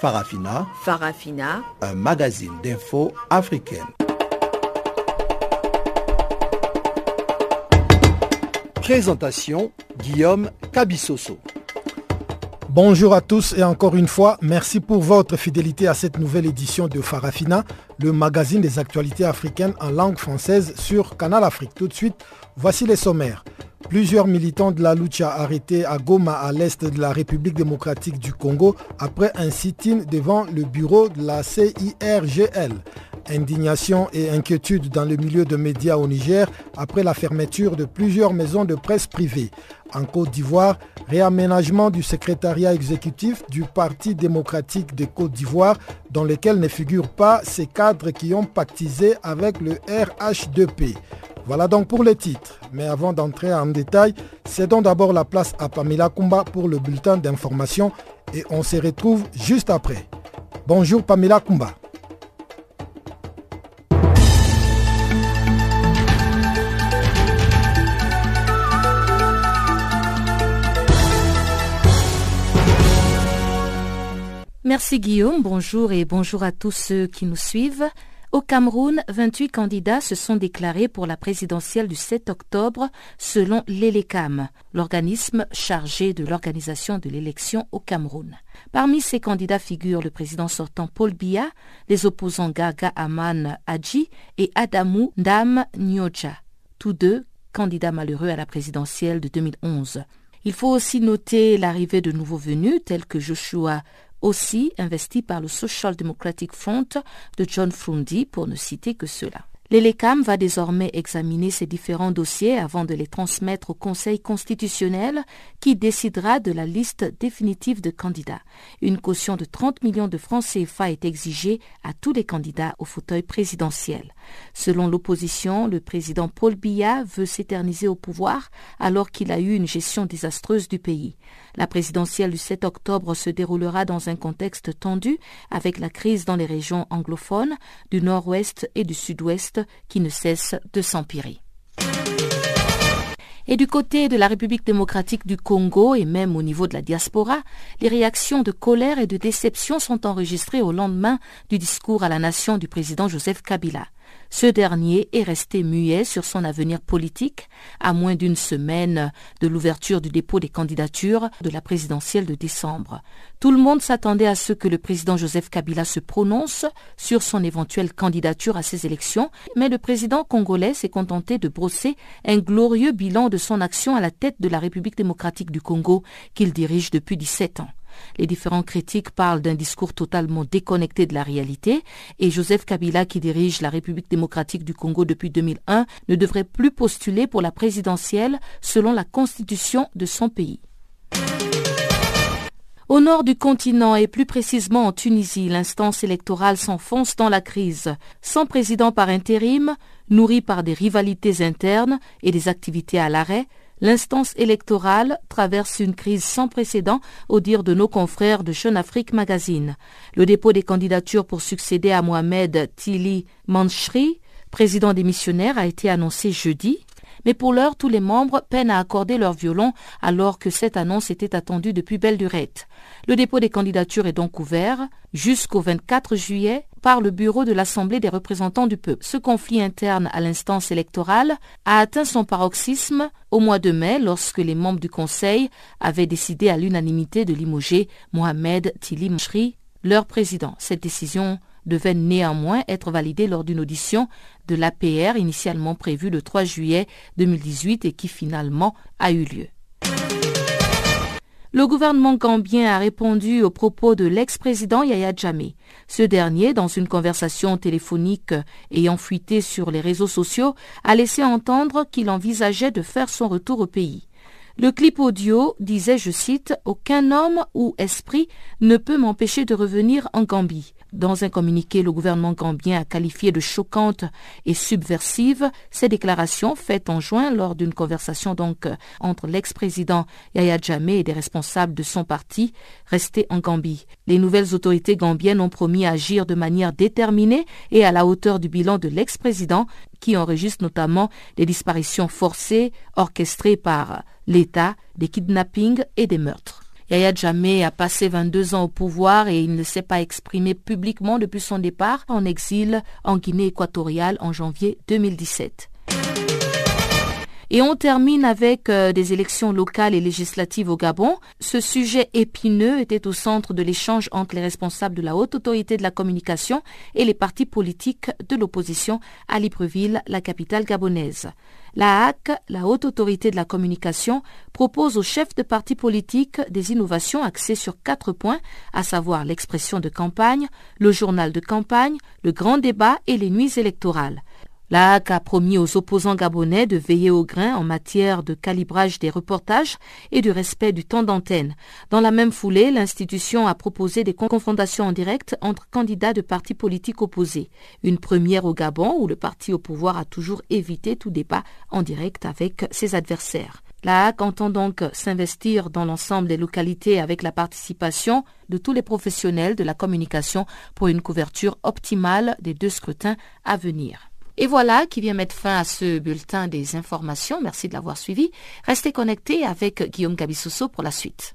Farafina. Farafina. Un magazine d'infos africaine. Présentation Guillaume Cabissoso. Bonjour à tous et encore une fois, merci pour votre fidélité à cette nouvelle édition de Farafina, le magazine des actualités africaines en langue française sur Canal Afrique. Tout de suite, voici les sommaires. Plusieurs militants de la lucha arrêtés à Goma à l'est de la République démocratique du Congo après un sit-in devant le bureau de la CIRGL. Indignation et inquiétude dans le milieu de médias au Niger après la fermeture de plusieurs maisons de presse privées. En Côte d'Ivoire, réaménagement du secrétariat exécutif du Parti démocratique de Côte d'Ivoire dans lequel ne figurent pas ces cadres qui ont pactisé avec le RH2P. Voilà donc pour les titres. Mais avant d'entrer en détail, cédons d'abord la place à Pamela Kumba pour le bulletin d'information et on se retrouve juste après. Bonjour Pamela Kumba. Merci Guillaume, bonjour et bonjour à tous ceux qui nous suivent. Au Cameroun, 28 candidats se sont déclarés pour la présidentielle du 7 octobre selon l'ELECAM, l'organisme chargé de l'organisation de l'élection au Cameroun. Parmi ces candidats figurent le président sortant Paul Biya, les opposants Gaga Aman Adji et Adamou Ndam Nyoja, tous deux candidats malheureux à la présidentielle de 2011. Il faut aussi noter l'arrivée de nouveaux venus tels que Joshua aussi investi par le Social Democratic Front de John Frundi, pour ne citer que cela. L'ELECAM va désormais examiner ces différents dossiers avant de les transmettre au Conseil constitutionnel qui décidera de la liste définitive de candidats. Une caution de 30 millions de francs CFA est exigée à tous les candidats au fauteuil présidentiel. Selon l'opposition, le président Paul Biya veut s'éterniser au pouvoir alors qu'il a eu une gestion désastreuse du pays. La présidentielle du 7 octobre se déroulera dans un contexte tendu avec la crise dans les régions anglophones du nord-ouest et du sud-ouest qui ne cesse de s'empirer. Et du côté de la République démocratique du Congo et même au niveau de la diaspora, les réactions de colère et de déception sont enregistrées au lendemain du discours à la nation du président Joseph Kabila. Ce dernier est resté muet sur son avenir politique à moins d'une semaine de l'ouverture du dépôt des candidatures de la présidentielle de décembre. Tout le monde s'attendait à ce que le président Joseph Kabila se prononce sur son éventuelle candidature à ces élections, mais le président congolais s'est contenté de brosser un glorieux bilan de son action à la tête de la République démocratique du Congo qu'il dirige depuis 17 ans. Les différents critiques parlent d'un discours totalement déconnecté de la réalité et Joseph Kabila, qui dirige la République démocratique du Congo depuis 2001, ne devrait plus postuler pour la présidentielle selon la constitution de son pays. Au nord du continent et plus précisément en Tunisie, l'instance électorale s'enfonce dans la crise. Sans président par intérim, nourri par des rivalités internes et des activités à l'arrêt, L'instance électorale traverse une crise sans précédent au dire de nos confrères de Jeune Afrique Magazine. Le dépôt des candidatures pour succéder à Mohamed Tili Manchri, président des missionnaires, a été annoncé jeudi. Mais pour l'heure, tous les membres peinent à accorder leur violon alors que cette annonce était attendue depuis belle durette. Le dépôt des candidatures est donc ouvert jusqu'au 24 juillet par le bureau de l'Assemblée des représentants du peuple. Ce conflit interne à l'instance électorale a atteint son paroxysme au mois de mai lorsque les membres du Conseil avaient décidé à l'unanimité de limoger Mohamed Tili leur président. Cette décision devait néanmoins être validée lors d'une audition de l'APR initialement prévue le 3 juillet 2018 et qui finalement a eu lieu. Le gouvernement gambien a répondu aux propos de l'ex-président Yahya Jammeh. Ce dernier, dans une conversation téléphonique ayant fuité sur les réseaux sociaux, a laissé entendre qu'il envisageait de faire son retour au pays. Le clip audio disait, je cite, Aucun homme ou esprit ne peut m'empêcher de revenir en Gambie. Dans un communiqué, le gouvernement gambien a qualifié de choquante et subversive ces déclarations faites en juin lors d'une conversation entre l'ex-président Yahya Jammeh et des responsables de son parti restés en Gambie. Les nouvelles autorités gambiennes ont promis à agir de manière déterminée et à la hauteur du bilan de l'ex-président qui enregistre notamment des disparitions forcées orchestrées par l'État, des kidnappings et des meurtres. Yaya Jammeh a passé 22 ans au pouvoir et il ne s'est pas exprimé publiquement depuis son départ en exil en Guinée équatoriale en janvier 2017. Et on termine avec euh, des élections locales et législatives au Gabon. Ce sujet épineux était au centre de l'échange entre les responsables de la haute autorité de la communication et les partis politiques de l'opposition à Libreville, la capitale gabonaise. La HAC, la haute autorité de la communication, propose aux chefs de partis politiques des innovations axées sur quatre points, à savoir l'expression de campagne, le journal de campagne, le grand débat et les nuits électorales. La HAC a promis aux opposants gabonais de veiller au grain en matière de calibrage des reportages et du respect du temps d'antenne. Dans la même foulée, l'institution a proposé des confrontations en direct entre candidats de partis politiques opposés. Une première au Gabon où le parti au pouvoir a toujours évité tout débat en direct avec ses adversaires. La HAC entend donc s'investir dans l'ensemble des localités avec la participation de tous les professionnels de la communication pour une couverture optimale des deux scrutins à venir. Et voilà qui vient mettre fin à ce bulletin des informations. Merci de l'avoir suivi. Restez connectés avec Guillaume Cabissoso pour la suite.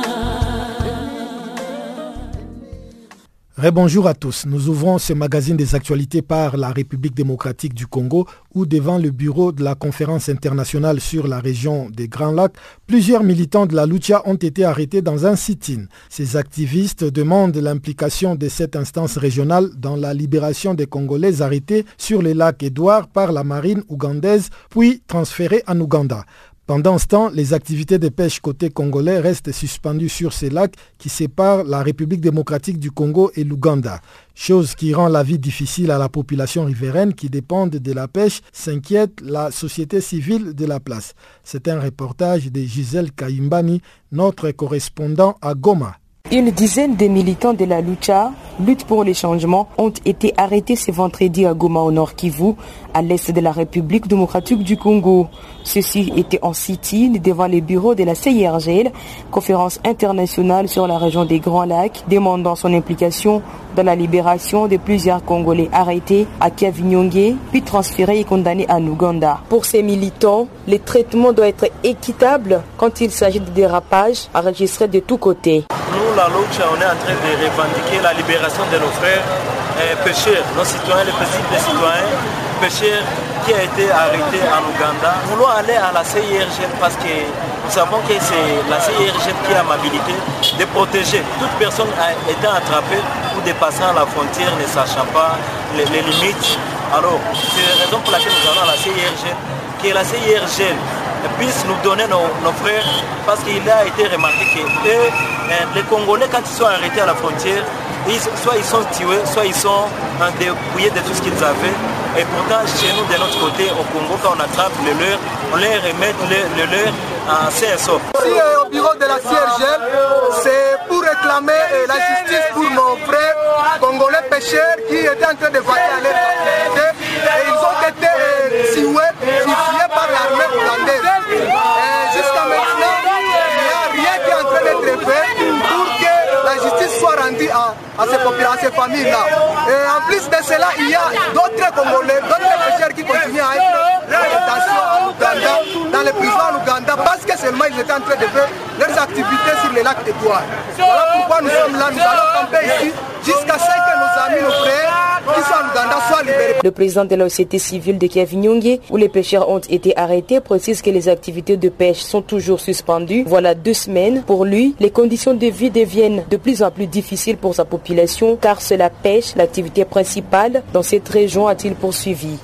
Bonjour à tous. Nous ouvrons ce magazine des actualités par la République démocratique du Congo où devant le bureau de la conférence internationale sur la région des Grands Lacs, plusieurs militants de la Lucha ont été arrêtés dans un sit-in. Ces activistes demandent l'implication de cette instance régionale dans la libération des Congolais arrêtés sur les lacs Édouard par la marine ougandaise puis transférés en Ouganda. Pendant ce temps, les activités de pêche côté congolais restent suspendues sur ces lacs qui séparent la République démocratique du Congo et l'Ouganda. Chose qui rend la vie difficile à la population riveraine qui dépend de la pêche, s'inquiète la société civile de la place. C'est un reportage de Gisèle Kaimbani, notre correspondant à Goma. Une dizaine de militants de la Lucha, lutte pour les changements, ont été arrêtés ce vendredi à Goma au nord Kivu, à l'est de la République démocratique du Congo. Ceux-ci étaient en sit-in devant les bureaux de la CIRGL, conférence internationale sur la région des Grands Lacs, demandant son implication dans la libération de plusieurs Congolais arrêtés à Kiavinyonge, puis transférés et condamnés en Ouganda. Pour ces militants, le traitement doit être équitable quand il s'agit de dérapages enregistrés de tous côtés. Nous, la Lucha, on est en train de revendiquer la libération de nos frères euh, pêcheurs, nos citoyens, les des citoyens pêcheurs qui a été arrêté en Ouganda. Voulons aller à la CIRG parce que nous savons que c'est la CIRG qui a l'habilité de protéger toute personne été attrapée ou dépassant la frontière ne sachant pas les, limites. Alors, c'est la raison pour laquelle nous allons à la CIRG, que la CIRG puisse nous donner nos, frères parce qu'il a été remarqué que euh, les Congolais, quand ils sont arrêtés à la frontière, soit ils sont tués, soit ils sont dépouillés de tout ce qu'ils avaient. Et pourtant, chez nous, de notre côté, au Congo, quand on attrape le leur, on les remet le, leur en CSO. Ici, au bureau de la CRG, c'est pour réclamer euh, la justice pour nos frères congolais pêcheurs qui étaient en train de voyer à leur Et ils ont été euh, tués, par l'armée hollandaise. Jusqu'à maintenant, il n'y a rien qui est en train d'être fait pour que justice soit rendue à, à ces, familles-là. Et en plus de cela, il y a d'autres Congolais, d'autres pêcheurs qui continuent à être en Ouganda, dans les prisons en Ouganda, parce que seulement ils étaient en train de faire leurs activités sur les lacs d'Étoile. Voilà pourquoi nous sommes là, nous allons camper ici jusqu'à ce que nos amis, nos frères, le président de la société civile de Kiavinyongue, où les pêcheurs ont été arrêtés, précise que les activités de pêche sont toujours suspendues. Voilà deux semaines. Pour lui, les conditions de vie deviennent de plus en plus difficiles pour sa population, car c'est la pêche, l'activité principale dans cette région, a-t-il poursuivi.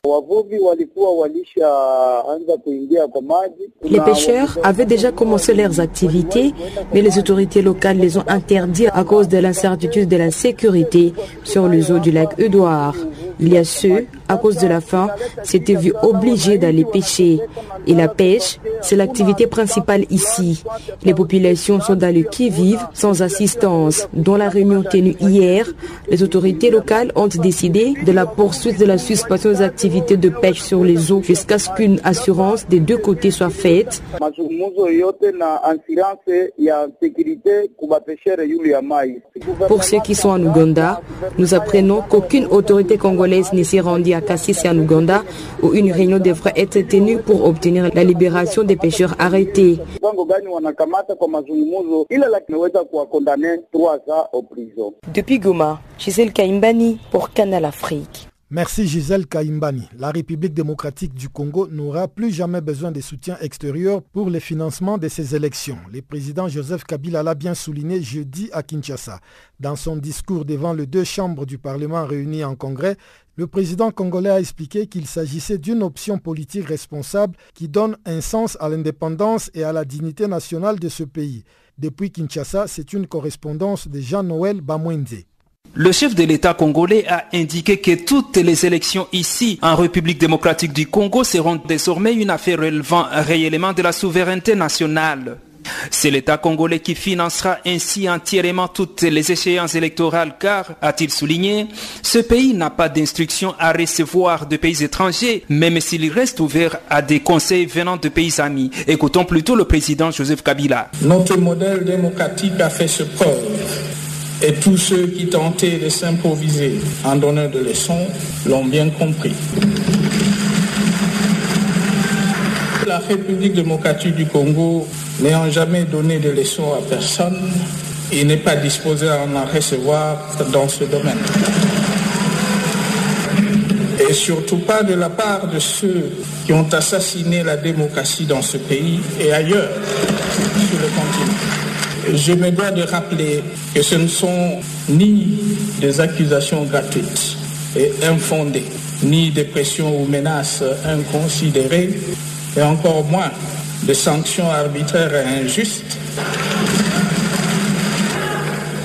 Les pêcheurs avaient déjà commencé leurs activités, mais les autorités locales les ont interdits à cause de l'incertitude de la sécurité sur les eaux du lac Edouard. Il y a ceux, à cause de la faim, s'étaient vus obligés d'aller pêcher. Et la pêche, c'est l'activité principale ici. Les populations sont dans le qui-vive sans assistance. Dans la réunion tenue hier, les autorités locales ont décidé de la poursuite de la suspension des activités de pêche sur les eaux jusqu'à ce qu'une assurance des deux côtés soit faite. Pour ceux qui sont en Ouganda, nous apprenons qu'aucune autorité congolaise ne s'est rendue à Kassis en Ouganda où une réunion devrait être tenue pour obtenir la libération des pêcheurs arrêtés. Depuis Goma, Gisèle Kaimbani pour Canal Afrique. Merci Gisèle Kaimbani. La République démocratique du Congo n'aura plus jamais besoin de soutien extérieur pour le financement de ses élections. Le président Joseph Kabila l'a bien souligné jeudi à Kinshasa. Dans son discours devant les deux chambres du Parlement réunies en congrès, le président congolais a expliqué qu'il s'agissait d'une option politique responsable qui donne un sens à l'indépendance et à la dignité nationale de ce pays. Depuis Kinshasa, c'est une correspondance de Jean-Noël Bamwende. Le chef de l'État congolais a indiqué que toutes les élections ici en République démocratique du Congo seront désormais une affaire relevant réellement de la souveraineté nationale. C'est l'État congolais qui financera ainsi entièrement toutes les échéances électorales car, a-t-il souligné, ce pays n'a pas d'instruction à recevoir de pays étrangers, même s'il reste ouvert à des conseils venant de pays amis. Écoutons plutôt le président Joseph Kabila. Notre modèle démocratique a fait ce preuve et tous ceux qui tentaient de s'improviser en donnant de leçons l'ont bien compris. La République démocratique du Congo n'ayant jamais donné de leçons à personne, il n'est pas disposé à en recevoir dans ce domaine. Et surtout pas de la part de ceux qui ont assassiné la démocratie dans ce pays et ailleurs sur le continent. Je me dois de rappeler que ce ne sont ni des accusations gratuites et infondées, ni des pressions ou menaces inconsidérées, et encore moins des sanctions arbitraires et injustes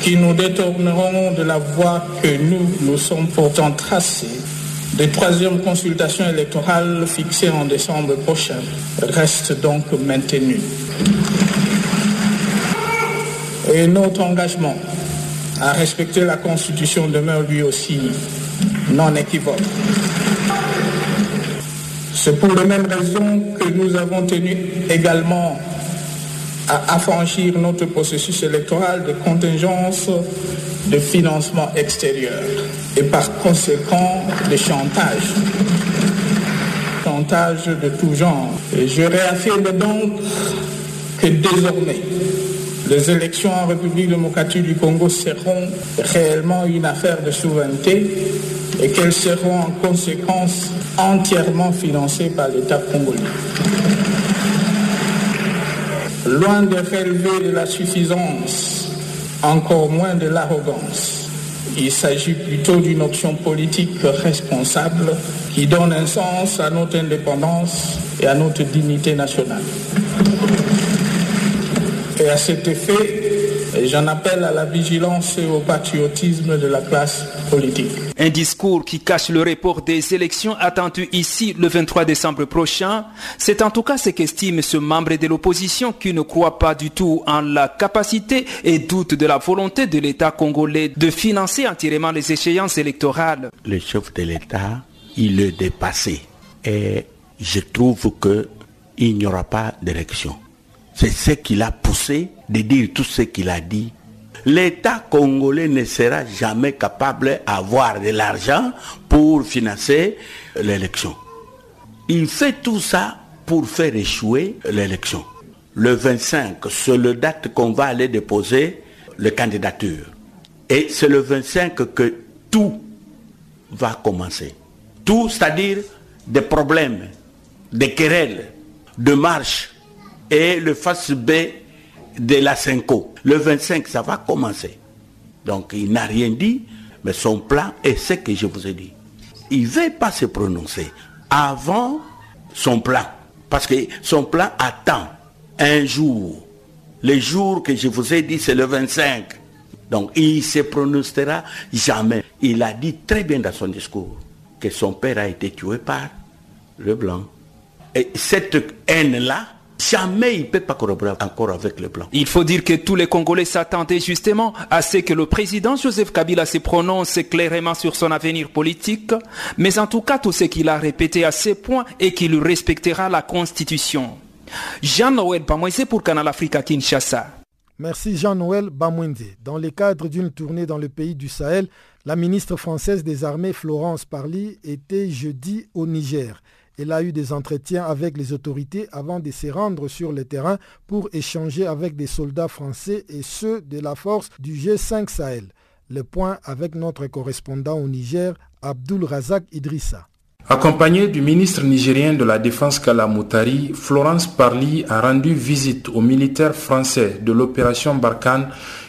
qui nous détourneront de la voie que nous nous sommes pourtant tracés. Des troisième consultations électorales fixées en décembre prochain restent donc maintenues et notre engagement à respecter la Constitution demeure lui aussi non équivoque. C'est pour les mêmes raisons que nous avons tenu également à affranchir notre processus électoral de contingence de financement extérieur et par conséquent de chantage. Chantage de tout genre. Et je réaffirme donc que désormais, les élections en République démocratique du Congo seront réellement une affaire de souveraineté et qu'elles seront en conséquence entièrement financées par l'État congolais. Loin de relever de la suffisance, encore moins de l'arrogance, il s'agit plutôt d'une option politique responsable qui donne un sens à notre indépendance et à notre dignité nationale. Et à cet effet, j'en appelle à la vigilance et au patriotisme de la classe politique. Un discours qui cache le report des élections attendues ici le 23 décembre prochain. C'est en tout cas ce qu'estime ce membre de l'opposition qui ne croit pas du tout en la capacité et doute de la volonté de l'État congolais de financer entièrement les échéances électorales. Le chef de l'État, il est dépassé. Et je trouve qu'il n'y aura pas d'élection. C'est ce qui l'a poussé de dire tout ce qu'il a dit l'État congolais ne sera jamais capable d'avoir de l'argent pour financer l'élection. Il fait tout ça pour faire échouer l'élection. Le 25, c'est le date qu'on va aller déposer les candidatures. Et c'est le 25 que tout va commencer. Tout, c'est-à-dire des problèmes, des querelles, de marche et le face B de la Cinco. Le 25, ça va commencer. Donc il n'a rien dit, mais son plan est ce que je vous ai dit. Il ne veut pas se prononcer avant son plan. Parce que son plan attend un jour. Le jour que je vous ai dit, c'est le 25. Donc il se prononcera jamais. Il a dit très bien dans son discours que son père a été tué par le blanc. Et cette haine-là, jamais il ne peut pas corroborer encore avec le blanc. Il faut dire que tous les Congolais s'attendaient justement à ce que le président Joseph Kabila se prononce clairement sur son avenir politique, mais en tout cas tout ce qu'il a répété à ces points est qu'il respectera la Constitution. Jean-Noël Bamouessé pour Canal Africa Kinshasa. Merci Jean-Noël Bamouende. Dans le cadre d'une tournée dans le pays du Sahel, la ministre française des Armées Florence Parly était jeudi au Niger. Elle a eu des entretiens avec les autorités avant de se rendre sur le terrain pour échanger avec des soldats français et ceux de la force du G5 Sahel. Le point avec notre correspondant au Niger, Abdul Razak Idrissa. Accompagnée du ministre nigérien de la Défense Kalamoutari, Florence Parly a rendu visite aux militaires français de l'opération Barkhane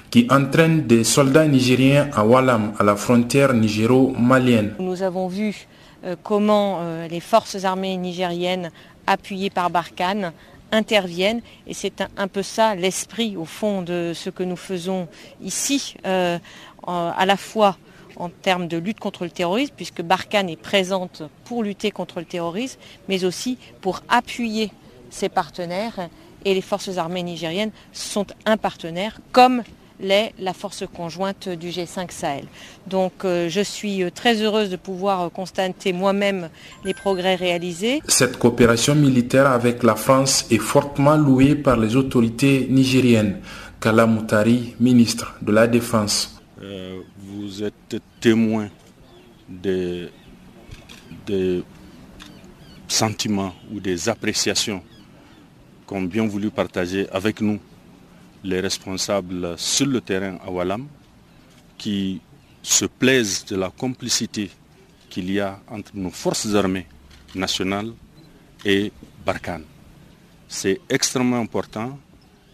qui entraîne des soldats nigériens à Walam, à la frontière nigéro-malienne. Nous avons vu euh, comment euh, les forces armées nigériennes, appuyées par Barkhane, interviennent. Et c'est un, peu ça l'esprit, au fond, de ce que nous faisons ici, euh, à la fois en termes de lutte contre le terrorisme, puisque Barkhane est présente pour lutter contre le terrorisme, mais aussi pour appuyer ses partenaires. Et les forces armées nigériennes sont un partenaire, comme l'est la force conjointe du G5 Sahel. Donc euh, je suis euh, très heureuse de pouvoir euh, constater moi-même les progrès réalisés. Cette coopération militaire avec la France est fortement louée par les autorités nigériennes. Kala Moutari, ministre de la Défense. vous êtes témoin des, des sentiments ou des appréciations qu'ont bien voulu partager avec nous les responsables sur le terrain à Walam qui se plaisent de la complicité qu'il y a entre nos forces armées nationales et Barkhane. C'est extrêmement important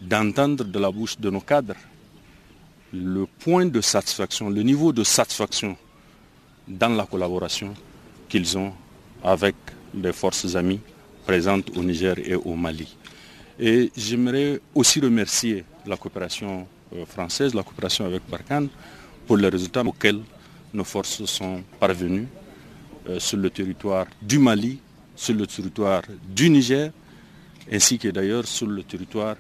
d'entendre de la bouche de nos cadres le point de satisfaction, le niveau de satisfaction dans la collaboration qu'ils ont avec les forces amies présentes au Niger et au Mali. Et j'aimerais aussi remercier la coopération euh, française, la coopération avec Barkhane, pour les résultats auxquels nos forces sont parvenues euh, sur le territoire du Mali, sur le territoire du Niger, ainsi que d'ailleurs sur le territoire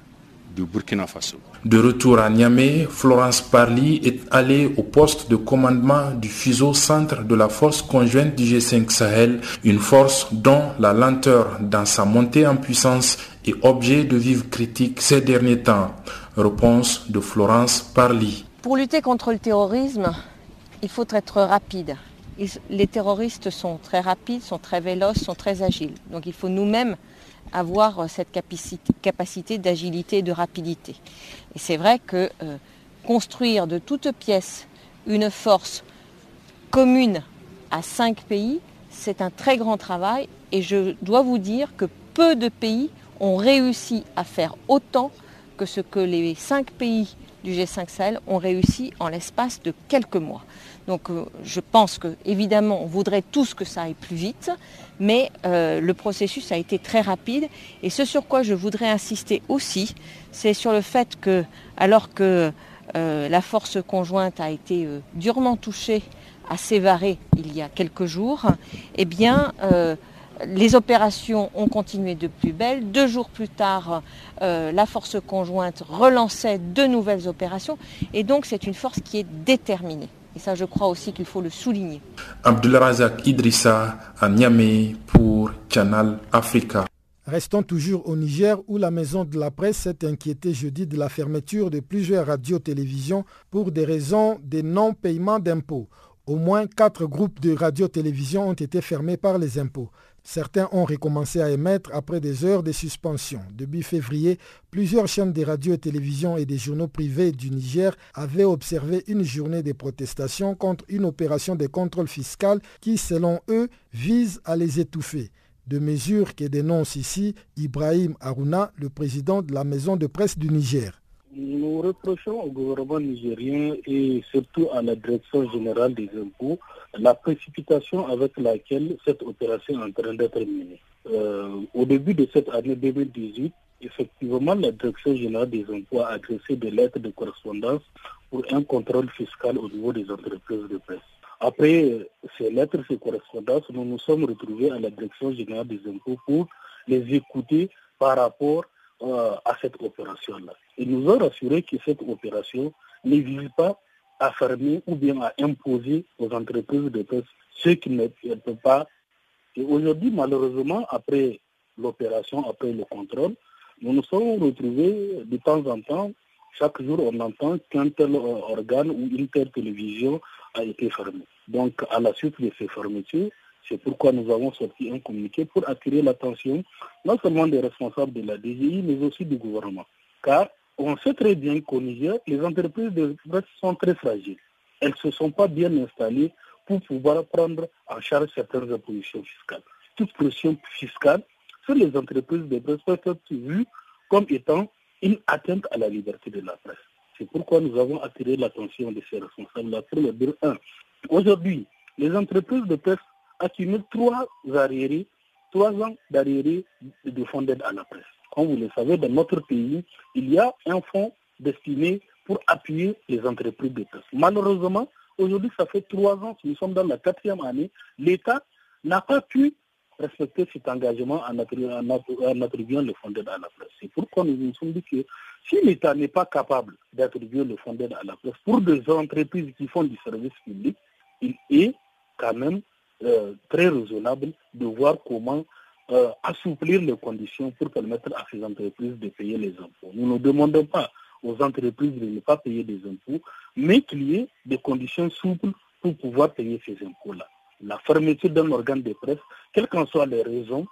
du Burkina Faso. De retour à Niamey, Florence Parly est allée au poste de commandement du fuseau centre de la force conjointe du G5 Sahel, une force dont la lenteur dans sa montée en puissance objet de vives critiques ces derniers temps. Réponse de Florence Parly. Pour lutter contre le terrorisme, il faut être rapide. Les terroristes sont très rapides, sont très véloces, sont très agiles. Donc il faut nous-mêmes avoir euh, cette capacité, d'agilité et de rapidité. Et c'est vrai que euh, construire de toutes pièces une force commune à cinq pays, c'est un très grand travail et je dois vous dire que peu de pays ont réussi à faire autant que ce que les cinq pays du G5 Sahel ont réussi en l'espace de quelques mois. Donc euh, je pense que évidemment on voudrait tous que ça aille plus vite, mais euh, le processus a été très rapide. Et ce sur quoi je voudrais insister aussi, c'est sur le fait que alors que euh, la force conjointe a été durement touchée à Sévaré il y a quelques jours, eh bien les opérations ont continué de plus belle. Deux jours plus tard, la force conjointe relançait de nouvelles opérations. Et donc c'est une force qui est déterminée. Et ça, je crois aussi qu'il faut le souligner. Abdulrazak Idrissa à Niamey pour Channel Africa. Restons toujours au Niger où la maison de la presse s'est inquiétée jeudi de la fermeture de plusieurs radios-télévisions pour des raisons de non-paiement d'impôts. Au moins quatre groupes de radio-télévision ont été fermés par les impôts. Certains ont recommencé à émettre après des heures de suspension. Début février, plusieurs chaînes de radio et télévision et des journaux privés du Niger avaient observé une journée de protestation contre une opération de contrôle fiscal qui, selon eux, vise à les étouffer de mesures que dénonce ici Ibrahim Aruna, le président de la maison de presse du Niger. Nous reprochons au gouvernement nigérien et surtout à la direction générale des impôts la précipitation avec laquelle cette opération est en train d'être menée. Euh, au début de cette année 2018, effectivement, la direction générale des impôts a adressé des lettres de correspondance pour un contrôle fiscal au niveau des entreprises de presse. Après ces lettres, ces correspondances, nous nous sommes retrouvés à la Direction générale des impôts pour les écouter par rapport euh, à cette opération-là. Ils nous ont rassuré que cette opération ne vise pas fermer ou bien à imposer aux entreprises de presse ce qui ne peut pas. Et aujourd'hui, malheureusement, après l'opération, après le contrôle, nous nous sommes retrouvés de temps en temps, chaque jour on entend qu'un tel organe ou une telle télévision a été fermé. Donc, à la suite de ces fermetures, c'est pourquoi nous avons sorti un communiqué pour attirer l'attention non seulement des responsables de la DGI, mais aussi du gouvernement. Car on sait très bien qu'au Niger, les entreprises de presse sont très fragiles. Elles ne se sont pas bien installées pour pouvoir prendre en charge certaines impositions fiscales. Toute pression fiscale sur les entreprises de presse peut être vue comme étant une atteinte à la liberté de la presse. C'est pourquoi nous avons attiré l'attention de ces responsables-là aujourd'hui, les entreprises de presse accumulent trois arriérés, trois ans d'arriérés de fonds d'aide à la presse. Comme vous le savez, dans notre pays, il y a un fonds destiné pour appuyer les entreprises de presse. Malheureusement, aujourd'hui, ça fait trois ans, nous sommes dans la quatrième année, l'État n'a pas pu respecter cet engagement en attribuant, le fonds d'aide à la presse. C'est pourquoi nous nous sommes dit que si l'État n'est pas capable d'attribuer le fonds d'aide à la presse pour des entreprises qui font du service public, il est quand même euh, très raisonnable de voir comment euh, assouplir les conditions pour permettre à ces entreprises de payer les impôts. Nous ne demandons pas aux entreprises de ne pas payer des impôts, mais qu'il y ait des conditions souples pour pouvoir payer ces impôts-là la fermeture d'un organe de presse, quelles qu'en soient les raisons,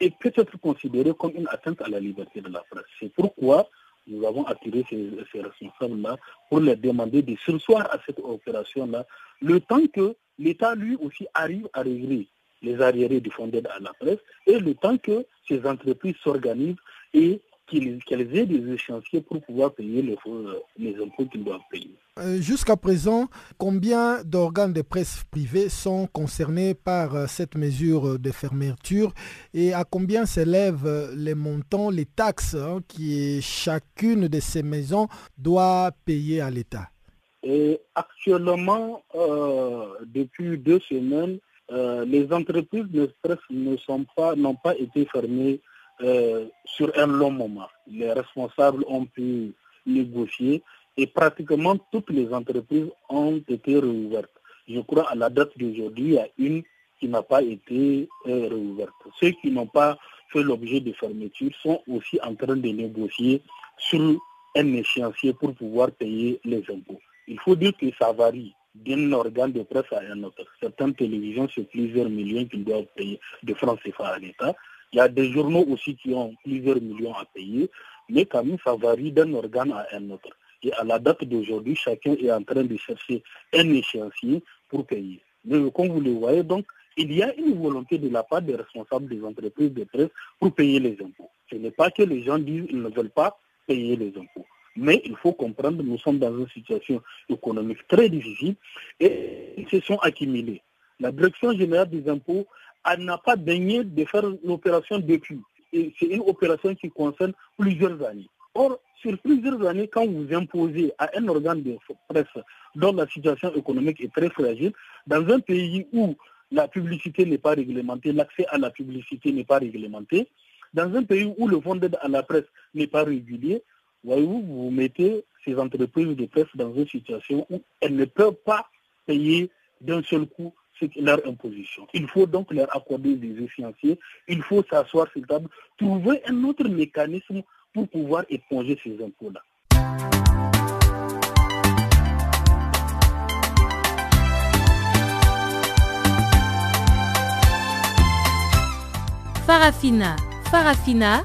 est peut-être considérée comme une atteinte à la liberté de la presse. C'est pourquoi nous avons attiré ces, responsables-là pour leur demander de sursoir à cette opération-là, le temps que l'État lui aussi arrive à régler les arriérés du fonds d'aide à la presse et le temps que ces entreprises s'organisent et qu'elles aient des échéanciers pour pouvoir payer les, euh, les impôts qu'ils doivent payer. Euh, jusqu'à présent, combien d'organes de presse privés sont concernés par euh, cette mesure de fermeture et à combien s'élèvent les montants, les taxes hein, que chacune de ces maisons doit payer à l'État? Actuellement, depuis deux semaines, les entreprises presse ne sont pas, n'ont pas été fermées euh, sur un long moment. Les responsables ont pu négocier et pratiquement toutes les entreprises ont été réouvertes. Je crois à la date d'aujourd'hui, il y a une qui n'a pas été euh, réouverte. Ceux qui n'ont pas fait l'objet de fermeture sont aussi en train de négocier sur un échéancier pour pouvoir payer les impôts. Il faut dire que ça varie d'un organe de presse à un autre. Certaines télévisions, c'est plusieurs millions qu'ils doivent payer de francs CFA à l'État. Il y a des journaux aussi qui ont plusieurs millions à payer, mais quand même, ça varie d'un organe à un autre. Et à la date d'aujourd'hui, chacun est en train de chercher un échéancier pour payer. Mais comme vous le voyez, donc, il y a une volonté de la part des responsables des entreprises de presse pour payer les impôts. Ce n'est pas que les gens disent qu'ils ne veulent pas payer les impôts. Mais il faut comprendre, nous sommes dans une situation économique très difficile et ils se sont accumulés. La direction générale des impôts n'a pas daigné de faire l'opération depuis. C'est une opération qui concerne plusieurs années. Or, sur plusieurs années, quand vous imposez à un organe de presse dont la situation économique est très fragile, dans un pays où la publicité n'est pas réglementée, l'accès à la publicité n'est pas réglementé, dans un pays où le fonds d'aide à la presse n'est pas régulier, voyez-vous, vous mettez ces entreprises de presse dans une situation où elles ne peuvent pas payer d'un seul coup leur imposition. Il faut donc leur accorder des échéanciers, il faut s'asseoir sur table, trouver un autre mécanisme pour pouvoir éponger ces impôts-là. Farafina, Farafina.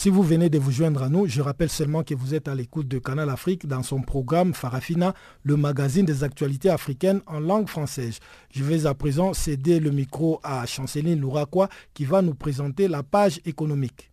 Si vous venez de vous joindre à nous, je rappelle seulement que vous êtes à l'écoute de Canal Afrique dans son programme Farafina, le magazine des actualités africaines en langue française. Je vais à présent céder le micro à Chanceline Louraquois qui va nous présenter la page économique.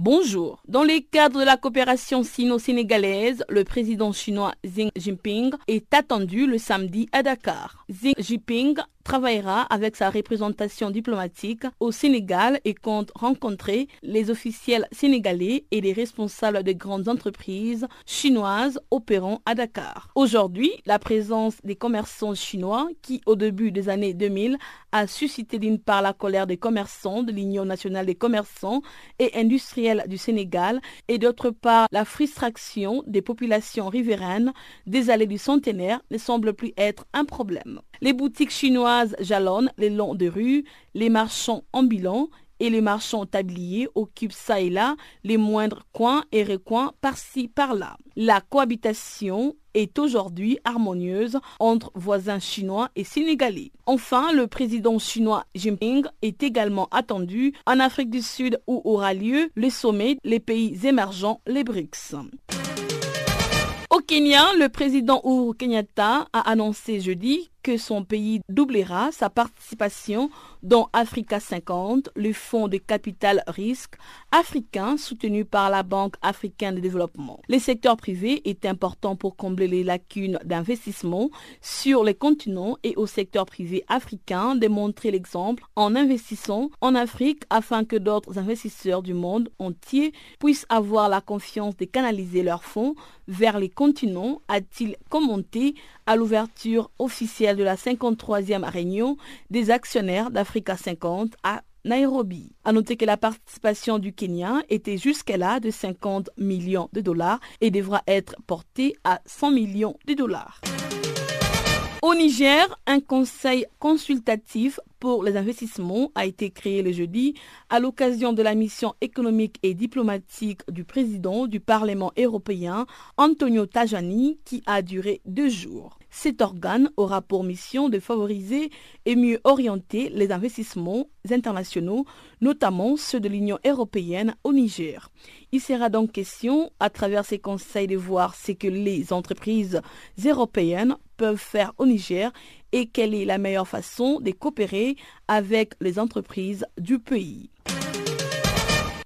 Bonjour. Dans le cadre de la coopération sino-sénégalaise, le président chinois Xi Jinping est attendu le samedi à Dakar. Xi Jinping travaillera avec sa représentation diplomatique au Sénégal et compte rencontrer les officiels sénégalais et les responsables de grandes entreprises chinoises opérant à Dakar. Aujourd'hui, la présence des commerçants chinois qui, au début des années 2000, a suscité d'une part la colère des commerçants de l'Union nationale des commerçants et industriels du Sénégal et d'autre part la frustration des populations riveraines des allées du centenaire ne semble plus être un problème. Les boutiques chinoises jalonnent les longs de rue, les marchands ambulants et les marchands tabliers occupent ça et là les moindres coins et recoins par-ci par-là. La cohabitation est aujourd'hui harmonieuse entre voisins chinois et sénégalais. Enfin, le président chinois Jinping est également attendu en Afrique du Sud où aura lieu le sommet les pays émergents, les BRICS. Au Kenya, le président Uhuru Kenyatta a annoncé jeudi que son pays doublera sa participation dans Africa 50, le fonds de capital risque africain soutenu par la Banque africaine de développement. Le secteur privé est important pour combler les lacunes d'investissement sur les continents et au secteur privé africain de montrer l'exemple en investissant en Afrique afin que d'autres investisseurs du monde entier puissent avoir la confiance de canaliser leurs fonds vers les continents, a-t-il commenté à l'ouverture officielle de la 53e réunion des actionnaires d'Africa 50 à Nairobi. A noter que la participation du Kenya était jusqu'à-là de 50 millions de dollars et devra être portée à 100 millions de dollars. Au Niger, un conseil consultatif pour les investissements a été créé le jeudi à l'occasion de la mission économique et diplomatique du président du Parlement européen, Antonio Tajani, qui a duré deux jours. Cet organe aura pour mission de favoriser et mieux orienter les investissements internationaux, notamment ceux de l'Union européenne au Niger. Il sera donc question, à travers ces conseils, de voir ce que les entreprises européennes peuvent faire au Niger et quelle est la meilleure façon de coopérer avec les entreprises du pays.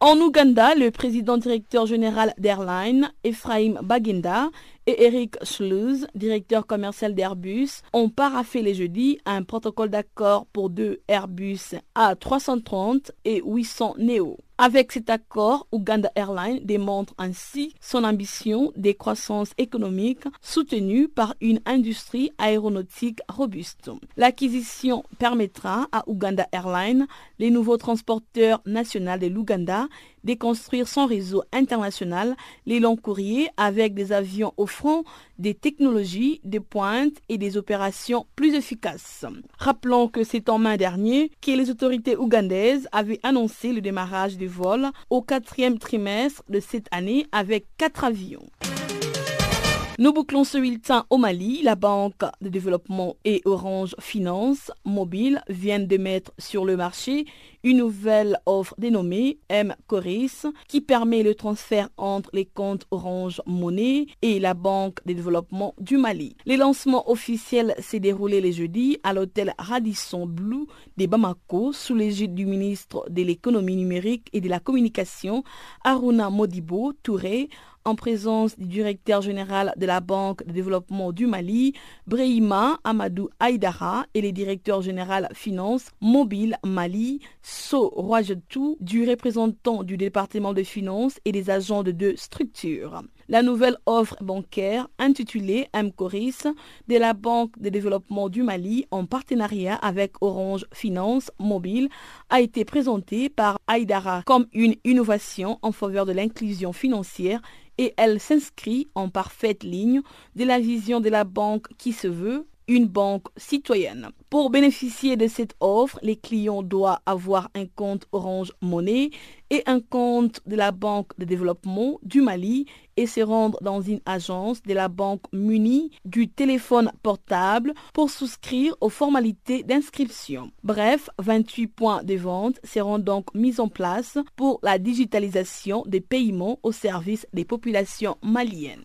En Ouganda, le président directeur général d'Airline, Ephraim Baginda, et Eric Schleuse, directeur commercial d'Airbus, ont paraffé les jeudis un protocole d'accord pour deux Airbus A330 et 800 Neo. Avec cet accord, Uganda Airlines démontre ainsi son ambition de croissance économique soutenue par une industrie aéronautique robuste. L'acquisition permettra à Uganda Airlines, les nouveaux transporteurs nationaux de l'Ouganda, de construire son réseau international, les longs courriers avec des avions offrant des technologies de pointe et des opérations plus efficaces. Rappelons que c'est en mai dernier que les autorités ougandaises avaient annoncé le démarrage des vols au quatrième trimestre de cette année avec quatre avions. Nous bouclons ce bulletin au Mali. La Banque de développement et Orange Finance Mobile viennent de mettre sur le marché une nouvelle offre dénommée M-Coris qui permet le transfert entre les comptes Orange Monnaie et la Banque de développement du Mali. Le lancement officiel s'est déroulé les jeudis à l'hôtel Radisson Blue de Bamako sous l'égide du ministre de l'économie numérique et de la communication Aruna Modibo Touré en présence du directeur général de la Banque de développement du Mali, Brehima Amadou Aïdara, et le directeur général finance Mobile Mali, So Roajetou, du représentant du département de finances et des agents de deux structures. La nouvelle offre bancaire intitulée MCORIS de la Banque de développement du Mali en partenariat avec Orange Finance Mobile a été présentée par Aïdara comme une innovation en faveur de l'inclusion financière et elle s'inscrit en parfaite ligne de la vision de la banque qui se veut une banque citoyenne. Pour bénéficier de cette offre, les clients doivent avoir un compte Orange Monnaie et un compte de la Banque de développement du Mali et se rendre dans une agence de la banque munie du téléphone portable pour souscrire aux formalités d'inscription. Bref, 28 points de vente seront donc mis en place pour la digitalisation des paiements au service des populations maliennes.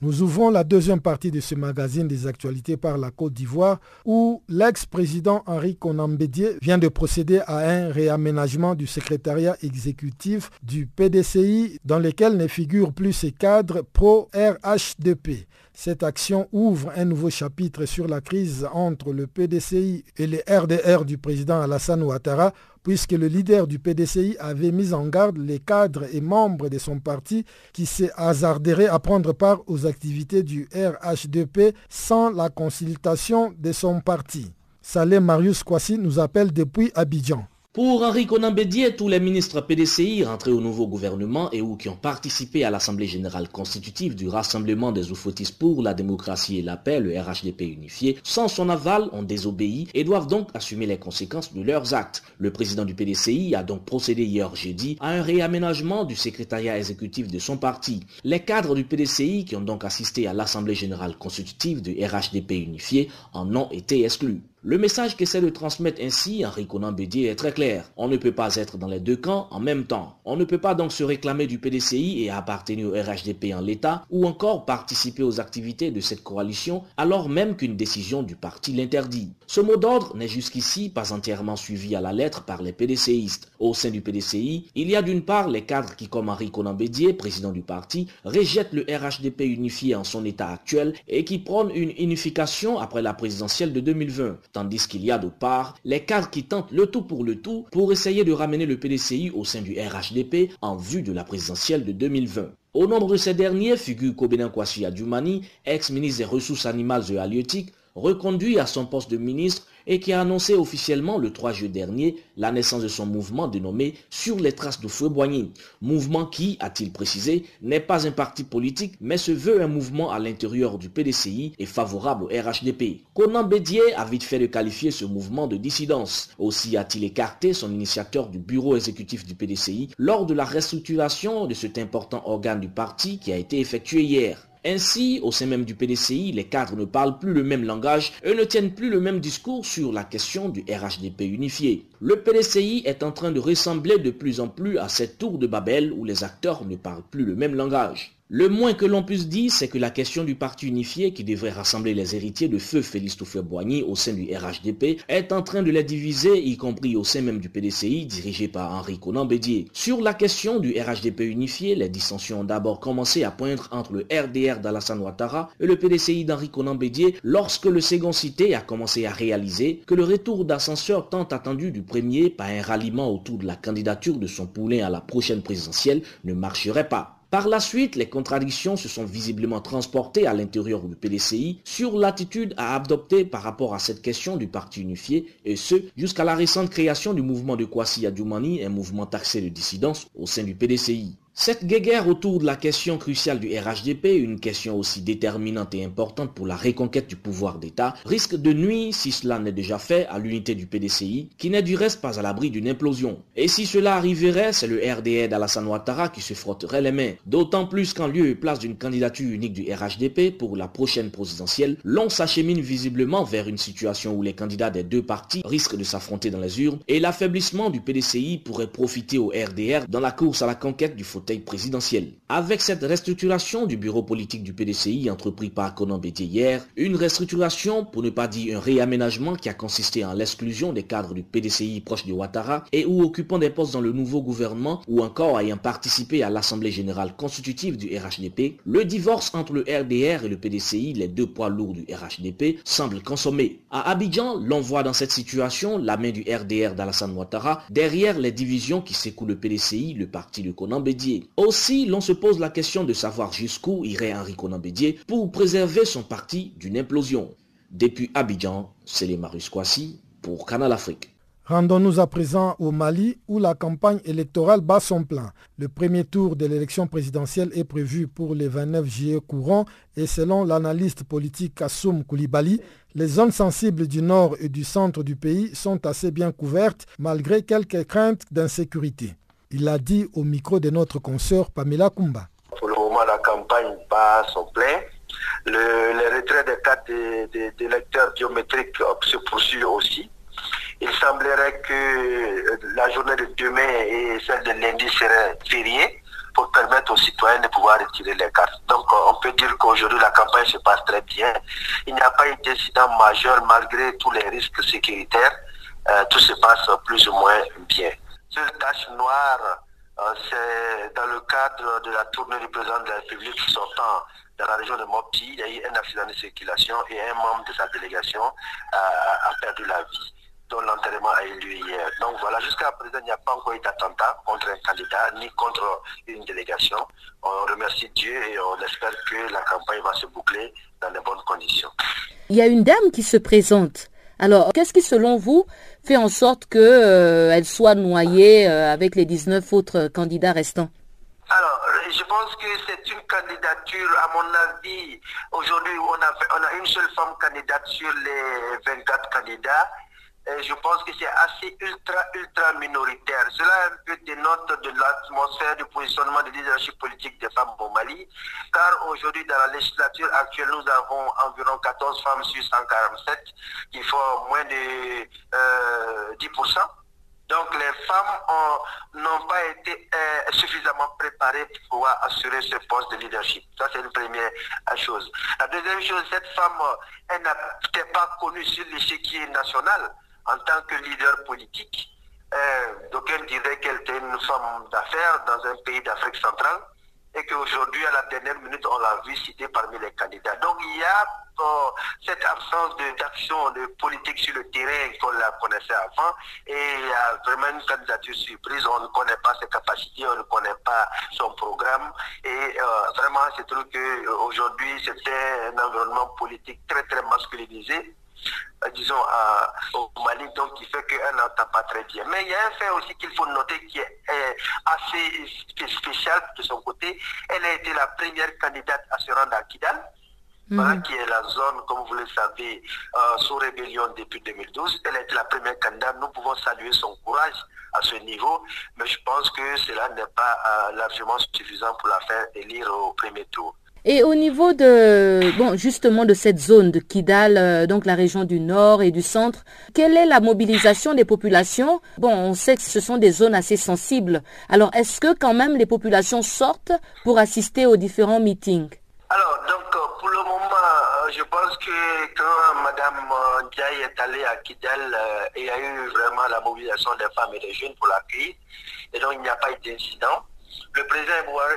Nous ouvrons la deuxième partie de ce magazine des actualités par la Côte d'Ivoire où l'ex-président Henri Conambédier vient de procéder à un réaménagement du secrétariat exécutif du PDCI dans lequel ne figurent plus ses cadres pro-RHDP. Cette action ouvre un nouveau chapitre sur la crise entre le PDCI et les RDR du président Alassane Ouattara puisque le leader du PDCI avait mis en garde les cadres et membres de son parti qui s'est hasarderaient à prendre part aux activités du RHDP sans la consultation de son parti. Saleh Marius Kwasi nous appelle depuis Abidjan. Pour Henri Conan Bédier, tous les ministres PDCI rentrés au nouveau gouvernement et ou qui ont participé à l'Assemblée générale constitutive du Rassemblement des Oufotis pour la démocratie et la paix, le RHDP unifié, sans son aval, ont désobéi et doivent donc assumer les conséquences de leurs actes. Le président du PDCI a donc procédé hier jeudi à un réaménagement du secrétariat exécutif de son parti. Les cadres du PDCI qui ont donc assisté à l'Assemblée générale constitutive du RHDP unifié en ont été exclus. Le message qu'essaie de transmettre ainsi Henri Conan Bédier est très clair. On ne peut pas être dans les deux camps en même temps. On ne peut pas donc se réclamer du PDCI et appartenir au RHDP en l'état ou encore participer aux activités de cette coalition alors même qu'une décision du parti l'interdit. Ce mot d'ordre n'est jusqu'ici pas entièrement suivi à la lettre par les PDCistes. Au sein du PDCI, il y a d'une part les cadres qui, comme Henri Conan Bédier, président du parti, rejettent le RHDP unifié en son état actuel et qui prônent une unification après la présidentielle de 2020 tandis qu'il y a de part les cadres qui tentent le tout pour le tout pour essayer de ramener le PDCI au sein du RHDP en vue de la présidentielle de 2020. Au nombre de ces derniers figure Kobenin Kwasi Adjumani, ex-ministre des Ressources animales et halieutiques, reconduit à son poste de ministre et qui a annoncé officiellement le 3 juillet dernier la naissance de son mouvement dénommé Sur les traces de Fouet-Boigny. Mouvement qui, a-t-il précisé, n'est pas un parti politique mais se veut un mouvement à l'intérieur du PDCI et favorable au RHDP. Conan Bédier a vite fait de qualifier ce mouvement de dissidence. Aussi a-t-il écarté son initiateur du bureau exécutif du PDCI lors de la restructuration de cet important organe du parti qui a été effectuée hier. Ainsi, au sein même du PDCI, les cadres ne parlent plus le même langage et ne tiennent plus le même discours sur la question du RHDP unifié. Le PDCI est en train de ressembler de plus en plus à cette tour de Babel où les acteurs ne parlent plus le même langage. Le moins que l'on puisse dire, c'est que la question du parti unifié qui devrait rassembler les héritiers de feu Félix Touffer-Boigny au sein du RHDP est en train de les diviser, y compris au sein même du PDCI dirigé par Henri Conan Bédier. Sur la question du RHDP unifié, les dissensions ont d'abord commencé à poindre entre le RDR d'Alassane Ouattara et le PDCI d'Henri Conan Bédier lorsque le second cité a commencé à réaliser que le retour d'ascenseur tant attendu du premier par un ralliement autour de la candidature de son poulain à la prochaine présidentielle ne marcherait pas. Par la suite, les contradictions se sont visiblement transportées à l'intérieur du PDCI sur l'attitude à adopter par rapport à cette question du parti unifié, et ce, jusqu'à la récente création du mouvement de Kwasi Adjoumani, un mouvement taxé de dissidence au sein du PDCI. Cette guéguerre autour de la question cruciale du RHDP, une question aussi déterminante et importante pour la reconquête du pouvoir d'État, risque de nuire, si cela n'est déjà fait, à l'unité du PDCI, qui n'est du reste pas à l'abri d'une implosion. Et si cela arriverait, c'est le RDR d'Alassane Ouattara qui se frotterait les mains. D'autant plus qu'en lieu et place d'une candidature unique du RHDP pour la prochaine présidentielle, l'on s'achemine visiblement vers une situation où les candidats des deux partis risquent de s'affronter dans les urnes et l'affaiblissement du PDCI pourrait profiter au RDR dans la course à la conquête du fauteuil présidentielle. Avec cette restructuration du bureau politique du PDCI entrepris par Conan Bédier hier, une restructuration, pour ne pas dire un réaménagement qui a consisté en l'exclusion des cadres du PDCI proches de Ouattara et ou occupant des postes dans le nouveau gouvernement ou encore ayant participé à l'Assemblée Générale Constitutive du RHDP, le divorce entre le RDR et le PDCI, les deux poids lourds du RHDP, semble consommé. À Abidjan, l'on voit dans cette situation la main du RDR d'Alassane Ouattara derrière les divisions qui secouent le PDCI, le parti de Conan Bédier. Aussi, l'on se pose la question de savoir jusqu'où irait Henri Conan Bédier pour préserver son parti d'une implosion. Depuis Abidjan, c'est les Marus Kwasi pour Canal Afrique. Rendons-nous à présent au Mali où la campagne électorale bat son plein. Le premier tour de l'élection présidentielle est prévu pour le 29 juillet courant et selon l'analyste politique Kassoum Koulibaly, les zones sensibles du nord et du centre du pays sont assez bien couvertes malgré quelques craintes d'insécurité. Il a dit au micro de notre consoeur Pamela Kumba. Pour le moment, la campagne bat son plein. Le, retrait des cartes d'électeurs biométriques se poursuit aussi. Il semblerait que la journée de demain et celle de lundi seraient fériées pour permettre aux citoyens de pouvoir retirer les cartes. Donc on peut dire qu'aujourd'hui la campagne se passe très bien. Il n'y a pas eu d'incident majeur malgré tous les risques sécuritaires. Euh, tout se passe plus ou moins bien. Cette tache noire, euh, c'est dans le cadre de la tournée du président de la République sortant dans la région de Mopti. Il y a eu un accident de circulation et un membre de sa délégation a, perdu la vie dont l'enterrement a eu lieu hier. Donc voilà, jusqu'à présent, il n'y a pas encore eu d'attentat contre un candidat ni contre une délégation. On remercie Dieu et on espère que la campagne va se boucler dans de bonnes conditions. Il y a une dame qui se présente. Alors, qu'est-ce qui, selon vous, fait en sorte qu'elle euh, soit noyée euh, avec les 19 autres candidats restants alors, je pense que c'est une candidature, à mon avis, aujourd'hui on a, on a une seule femme candidate sur les 24 candidats je pense que c'est assez ultra, ultra minoritaire. Cela peu dénote de l'atmosphère du positionnement de leadership politique des femmes au Mali, car aujourd'hui, dans la législature actuelle, nous avons environ 14 femmes sur 147, qui font moins de 10%. Euh, Donc les femmes n'ont pas été euh, suffisamment préparées pour pouvoir assurer ce poste de leadership. Ça, c'est une première chose. La deuxième chose, cette femme, elle n'était pas connue sur l'échiquier national en tant que leader politique. Euh, D'aucuns diraient qu'elle était une femme d'affaires dans un pays d'Afrique centrale et qu'aujourd'hui, à la dernière minute, on l'a vu citée parmi les candidats. Donc il y a euh, cette absence d'action de, politique sur le terrain qu'on la connaissait avant et il y a vraiment une candidature surprise. On ne connaît pas ses capacités, on ne connaît pas son programme et euh, vraiment, c'est trouve qu'aujourd'hui, c'était un environnement politique très, très masculinisé euh, disons, au Mali, donc qui fait qu'elle n'entend pas très bien. Mais il y a un fait aussi qu'il faut noter qui est assez spécial de son côté. Elle a été la première candidate à se rendre à Kidal. Mhm. qui est la zone, comme vous le savez, euh, sous rébellion depuis 2012. Elle a été la première candidate. Nous pouvons saluer son courage à ce niveau, mais je pense que cela n'est pas euh, largement suffisant pour la faire élire au premier tour. Et au niveau de, bon, justement de cette zone de Kidal, euh, donc la région du nord et du centre, quelle est la mobilisation des populations? Bon, on sait que ce sont des zones assez sensibles. Alors, est-ce que quand même les populations sortent pour assister aux différents meetings? Alors, donc, euh, pour le moment, euh, je pense que quand Mme Ndiaye est allée à Kidal, il y a eu vraiment la mobilisation des femmes et des jeunes pour l'accueillir. Et donc, il n'y a pas eu d'incident. Le président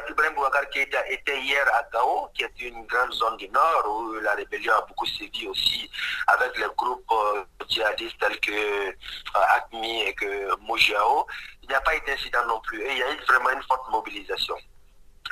Ibrahim Bouakar Keïta était hier à Gao, qui est une grande zone du nord où la rébellion a beaucoup sévi aussi avec les groupes euh, djihadistes tels que euh, ACMI et que Mojao. Il n'y a pas eu d'incident non plus et il y a eu vraiment une forte mobilisation.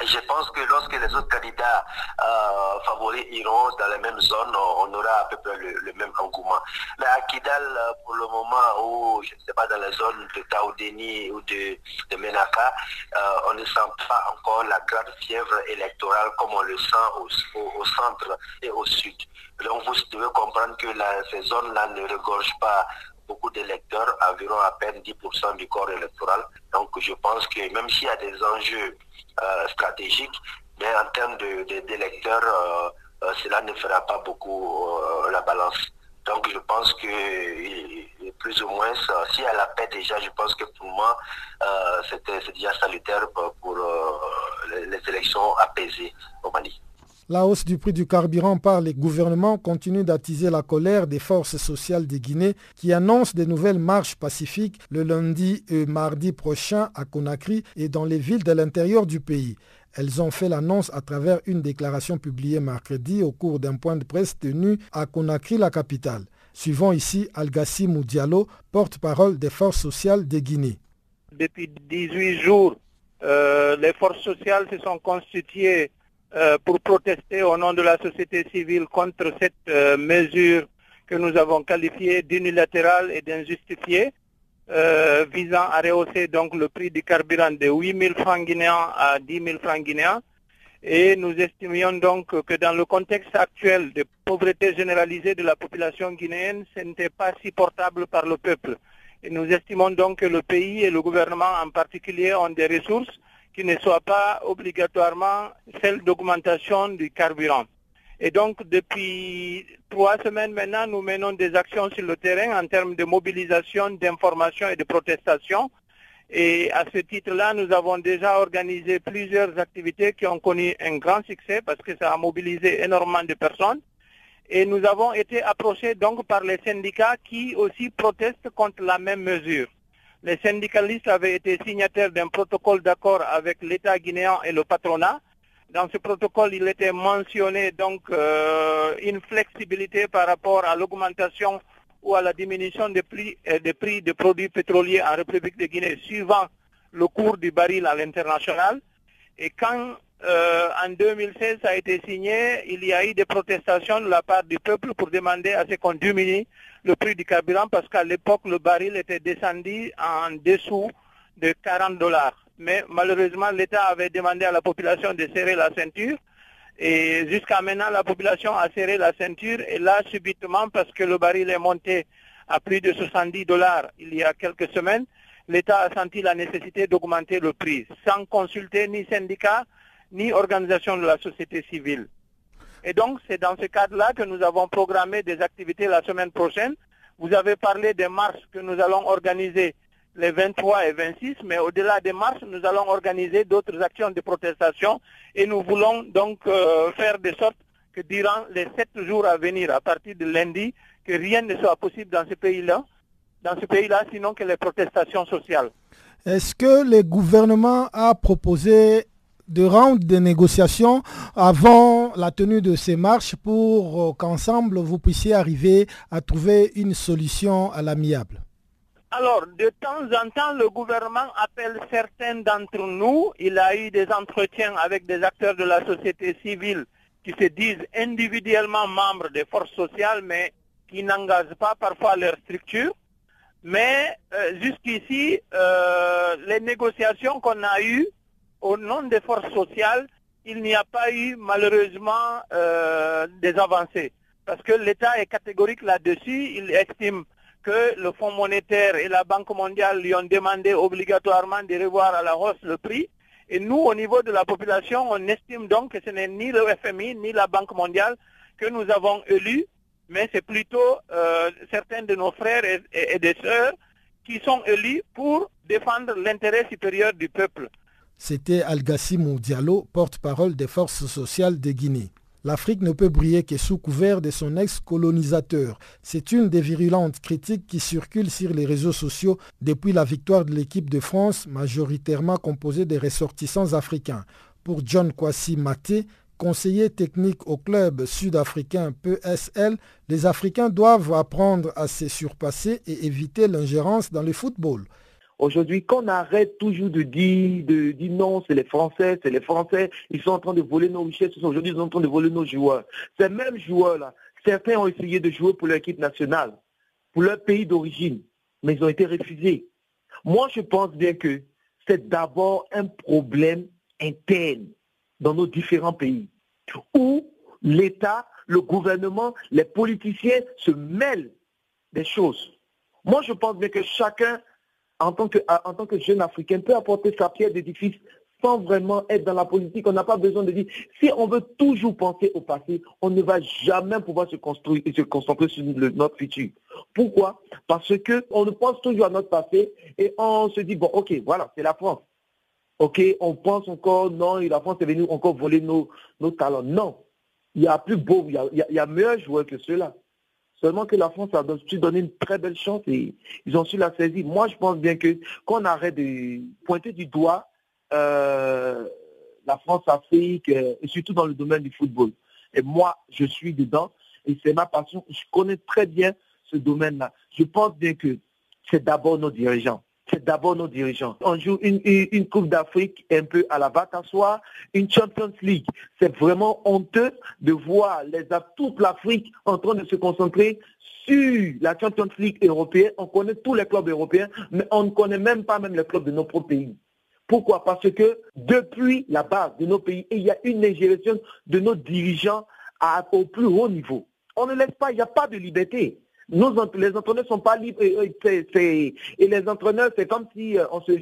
Je pense que lorsque les autres candidats euh, favoris iront dans la même zone, on aura à peu près le, même engouement. Mais à Kidal, euh, pour le moment où, je ne sais pas, dans la zone de Taoudeni ou de, de Menaka, euh, on ne sent pas encore la grande fièvre électorale comme on le sent au, centre et au sud. Donc vous devez comprendre que ces zones-là ne regorgent pas beaucoup d'électeurs, environ à peine 10% du corps électoral. Donc je pense que même s'il y a des enjeux euh, stratégiques, mais en termes d'électeurs, euh, euh, cela ne fera pas beaucoup la balance. Donc je pense que plus ou moins, si elle a paix déjà, je pense que pour moi, c'est déjà salutaire pour, les, les élections apaisées au Mali. La hausse du prix du carburant par les gouvernements continue d'attiser la colère des forces sociales de Guinée qui annoncent de nouvelles marches pacifiques le lundi et mardi prochain à Conakry et dans les villes de l'intérieur du pays. Elles ont fait l'annonce à travers une déclaration publiée mercredi au cours d'un point de presse tenu à Conakry, la capitale. Suivant ici Algassi Moudialo, porte-parole des forces sociales de Guinée. Depuis 18 jours, euh, les forces sociales se sont constituées euh, pour protester au nom de la société civile contre cette euh, mesure que nous avons qualifiée d'unilatérale et d'injustifiée, euh, visant à rehausser donc le prix du carburant de 8 000 francs guinéens à 10 000 francs guinéens. Et nous estimions donc que dans le contexte actuel de pauvreté généralisée de la population guinéenne, ce n'était pas si portable par le peuple. Et nous estimons donc que le pays et le gouvernement en particulier ont des ressources qui ne soit pas obligatoirement celle d'augmentation du carburant. Et donc, depuis trois semaines maintenant, nous menons des actions sur le terrain en termes de mobilisation, d'information et de protestation. Et à ce titre-là, nous avons déjà organisé plusieurs activités qui ont connu un grand succès parce que ça a mobilisé énormément de personnes. Et nous avons été approchés donc par les syndicats qui aussi protestent contre la même mesure les syndicalistes avaient été signataires d'un protocole d'accord avec l'État guinéen et le patronat. Dans ce protocole, il était mentionné donc euh, une flexibilité par rapport à l'augmentation ou à la diminution des prix, euh, des prix des produits pétroliers en République de Guinée suivant le cours du baril à l'international. Et quand euh, en 2016 ça a été signé, il y a eu des protestations de la part du peuple pour demander à ce qu'on diminue le prix du carburant parce qu'à l'époque, le baril était descendu en dessous de 40 dollars. Mais malheureusement, l'État avait demandé à la population de serrer la ceinture. Et jusqu'à maintenant, la population a serré la ceinture. Et là, subitement, parce que le baril est monté à plus de 70 dollars il y a quelques semaines, l'État a senti la nécessité d'augmenter le prix, sans consulter ni syndicats, ni organisation de la société civile. Et donc, c'est dans ce cadre-là que nous avons programmé des activités la semaine prochaine. Vous avez parlé des marches que nous allons organiser les 23 et 26, mais au-delà des marches, nous allons organiser d'autres actions de protestation et nous voulons donc euh, faire de sorte que durant les sept jours à venir, à partir de lundi, que rien ne soit possible dans ce pays-là, dans ce pays-là, sinon que les protestations sociales. Est-ce que le gouvernement a proposé de rendre des négociations avant la tenue de ces marches pour euh, qu'ensemble vous puissiez arriver à trouver une solution à l'amiable alors, de temps en temps, le gouvernement appelle certains d'entre nous. Il a eu des entretiens avec des acteurs de la société civile qui se disent individuellement membres des forces sociales, mais qui n'engagent pas parfois leur structure. Mais euh, jusqu'ici, euh, les négociations qu'on a eues au nom des forces sociales, il n'y a pas eu malheureusement euh, des avancées. Parce que l'État est catégorique là-dessus. Il estime que le Fonds monétaire et la Banque mondiale lui ont demandé obligatoirement de revoir à la hausse le prix. Et nous, au niveau de la population, on estime donc que ce n'est ni le FMI ni la Banque mondiale que nous avons élus, mais c'est plutôt euh, certains de nos frères et, des sœurs qui sont élus pour défendre l'intérêt supérieur du peuple. C'était Al-Gassim Diallo, porte-parole des forces sociales de Guinée. L'Afrique ne peut briller que sous couvert de son ex-colonisateur. C'est une des virulentes critiques qui circulent sur les réseaux sociaux depuis la victoire de l'équipe de France, majoritairement composée des ressortissants africains. Pour John Kwasi Maté, conseiller technique au club sud-africain PSL, les Africains doivent apprendre à se surpasser et éviter l'ingérence dans le football. Aujourd'hui, qu'on arrête toujours de dire, de dire non, c'est les Français, c'est les Français, ils sont en train de voler nos richesses, aujourd'hui ils sont en train de voler nos joueurs. Ces mêmes joueurs-là, certains ont essayé de jouer pour l'équipe nationale, pour leur pays d'origine, mais ils ont été refusés. Moi, je pense bien que c'est d'abord un problème interne dans nos différents pays, où l'État, le gouvernement, les politiciens se mêlent des choses. Moi, je pense bien que chacun en tant que, en tant que jeune Africain, peut apporter sa pierre d'édifice sans vraiment être dans la politique. On n'a pas besoin de dire, si on veut toujours penser au passé, on ne va jamais pouvoir se construire et se concentrer sur notre futur. Pourquoi? Parce qu'on pense toujours à notre passé et on se dit, bon, ok, voilà, c'est la France. Ok, on pense encore, non, la France est venue encore voler nos, nos talents. Non, il y a plus beau, il y a, il y a meilleurs joueurs que ceux-là. Seulement que la France a su donner une très belle chance et ils ont su la saisir. Moi, je pense bien que qu'on arrête de pointer du doigt euh, la France-Afrique, euh, et surtout dans le domaine du football. Et moi, je suis dedans et c'est ma passion. Je connais très bien ce domaine-là. Je pense bien que c'est d'abord nos dirigeants c'est d'abord nos dirigeants. On joue une, Coupe d'Afrique un peu à la batte à soi, une Champions League. C'est vraiment honteux de voir toute l'Afrique en train de se concentrer sur la Champions League européenne. On connaît tous les clubs européens, mais on ne connaît même pas même les clubs de nos propres pays. Pourquoi? Parce que depuis la base de nos pays, il y a une ingération de nos dirigeants au plus haut niveau. On ne laisse pas, il n'y a pas de liberté les entraîneurs ne sont pas libres. Et, les entraîneurs, c'est comme si euh, on se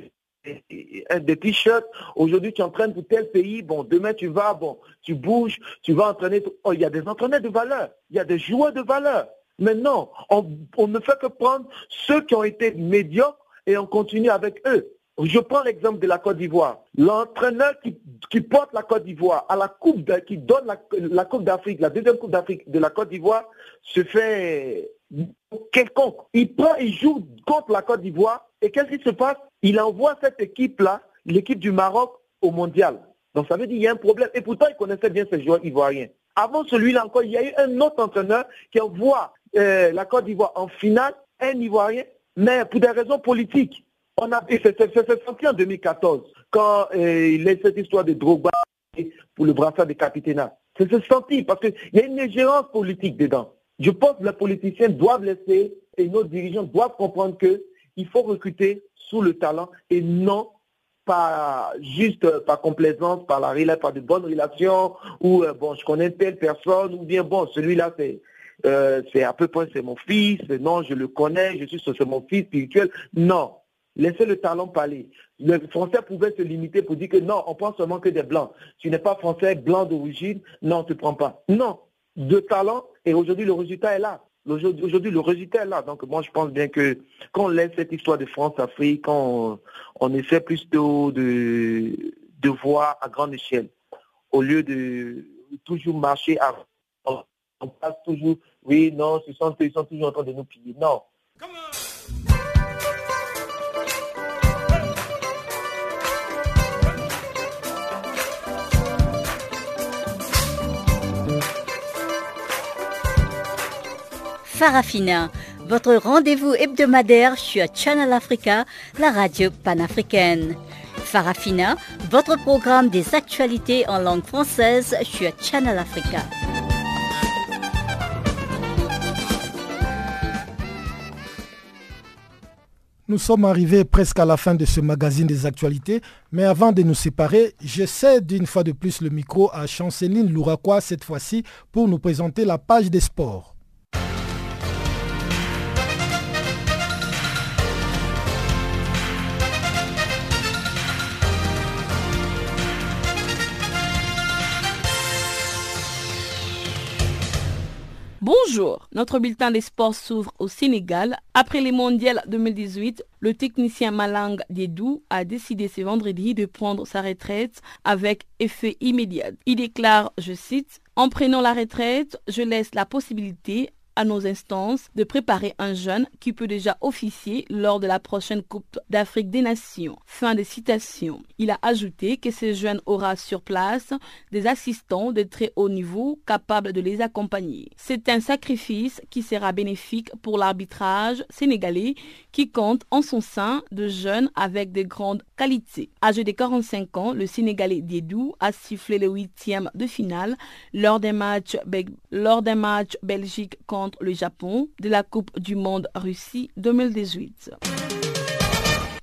des t-shirts, aujourd'hui tu entraînes pour tel pays, bon, demain tu vas, bon, tu bouges, tu vas entraîner. Oh, il y a des entraîneurs de valeur, il y a des joueurs de valeur. Maintenant, on, on ne fait que prendre ceux qui ont été médiocres et on continue avec eux. Je prends l'exemple de la Côte d'Ivoire. L'entraîneur qui, porte la Côte d'Ivoire à la Coupe, qui donne la Coupe d'Afrique, la deuxième Coupe d'Afrique de la Côte d'Ivoire, se fait quelconque. Il prend, il joue contre la Côte d'Ivoire et qu'est-ce qui se passe? Il envoie cette équipe-là, l'équipe du Maroc, au mondial. Donc ça veut dire qu'il y a un problème. Et pourtant, il connaissait bien ces joueurs ivoiriens. Avant celui-là encore, il y a eu un autre entraîneur qui envoie euh, la Côte d'Ivoire en finale, un Ivoirien, mais pour des raisons politiques. On a, c'est senti en 2014, quand euh, il y a cette histoire de Drogba pour le brassard de capitana. C'est senti parce qu'il y a une ingérence politique dedans. Je pense que les politiciens doivent laisser et nos dirigeants doivent comprendre qu'il faut recruter sous le talent et non pas juste par complaisance, par la par de bonnes relations, ou euh, bon, je connais telle personne, ou bien bon, celui-là c'est euh, c'est à peu près c'est mon fils, non, je le connais, je suis c'est mon fils spirituel. Non. Laissez le talent parler. Le français pouvait se limiter pour dire que non, on prend seulement que des blancs. Tu n'es pas français, blanc d'origine, non, tu ne prends pas. Non de talent et aujourd'hui le résultat est là. Aujourd'hui le résultat est là. Donc moi je pense bien que quand on laisse cette histoire de France-Afrique, quand on, essaie plutôt de, de voir à grande échelle, au lieu de toujours marcher à on passe toujours, oui, non, sont, ils sont toujours en train de nous piller. Non. Farafina, votre rendez-vous hebdomadaire sur Channel Africa, la radio panafricaine. Farafina, votre programme des actualités en langue française sur Channel Africa. Nous sommes arrivés presque à la fin de ce magazine des actualités, mais avant de nous séparer, je cède une fois de plus le micro à Chanceline Louraquois cette fois-ci pour nous présenter la page des sports. Notre bulletin des sports s'ouvre au Sénégal. Après les mondiales 2018, le technicien Malang Diedou a décidé ce vendredi de prendre sa retraite avec effet immédiat. Il déclare, je cite, En prenant la retraite, je laisse la possibilité à nos instances de préparer un jeune qui peut déjà officier lors de la prochaine Coupe d'Afrique des Nations. Fin de citation. Il a ajouté que ce jeune aura sur place des assistants de très haut niveau capables de les accompagner. C'est un sacrifice qui sera bénéfique pour l'arbitrage sénégalais qui compte en son sein de jeunes avec de grandes qualités. Âgé de 45 ans, le Sénégalais Diedou a sifflé le huitième de finale lors d'un match, match Belgique contre le Japon de la Coupe du Monde Russie 2018.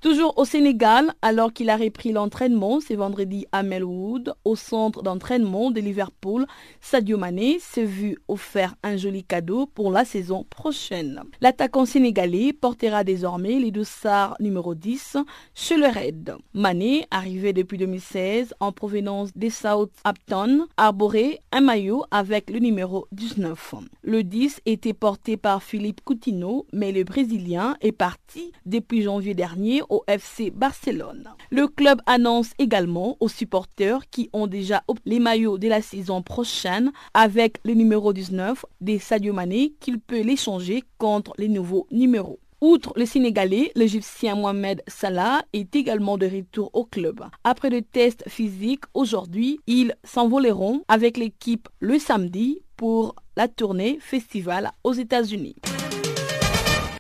Toujours au Sénégal, alors qu'il a repris l'entraînement ce vendredi à Melwood, au centre d'entraînement de Liverpool, Sadio Mané s'est vu offert un joli cadeau pour la saison prochaine. L'attaquant sénégalais portera désormais les dossards numéro 10 chez le Red. Mané, arrivé depuis 2016 en provenance des Southampton, arborait un maillot avec le numéro 19. Le 10 était porté par Philippe Coutinho, mais le Brésilien est parti depuis janvier dernier au FC Barcelone. Le club annonce également aux supporters qui ont déjà les maillots de la saison prochaine avec le numéro 19 des Sadio Mané qu'il peut les changer contre les nouveaux numéros. Outre le Sénégalais, l'Égyptien Mohamed Salah est également de retour au club. Après le test physique aujourd'hui, ils s'envoleront avec l'équipe le samedi pour la tournée festival aux États-Unis.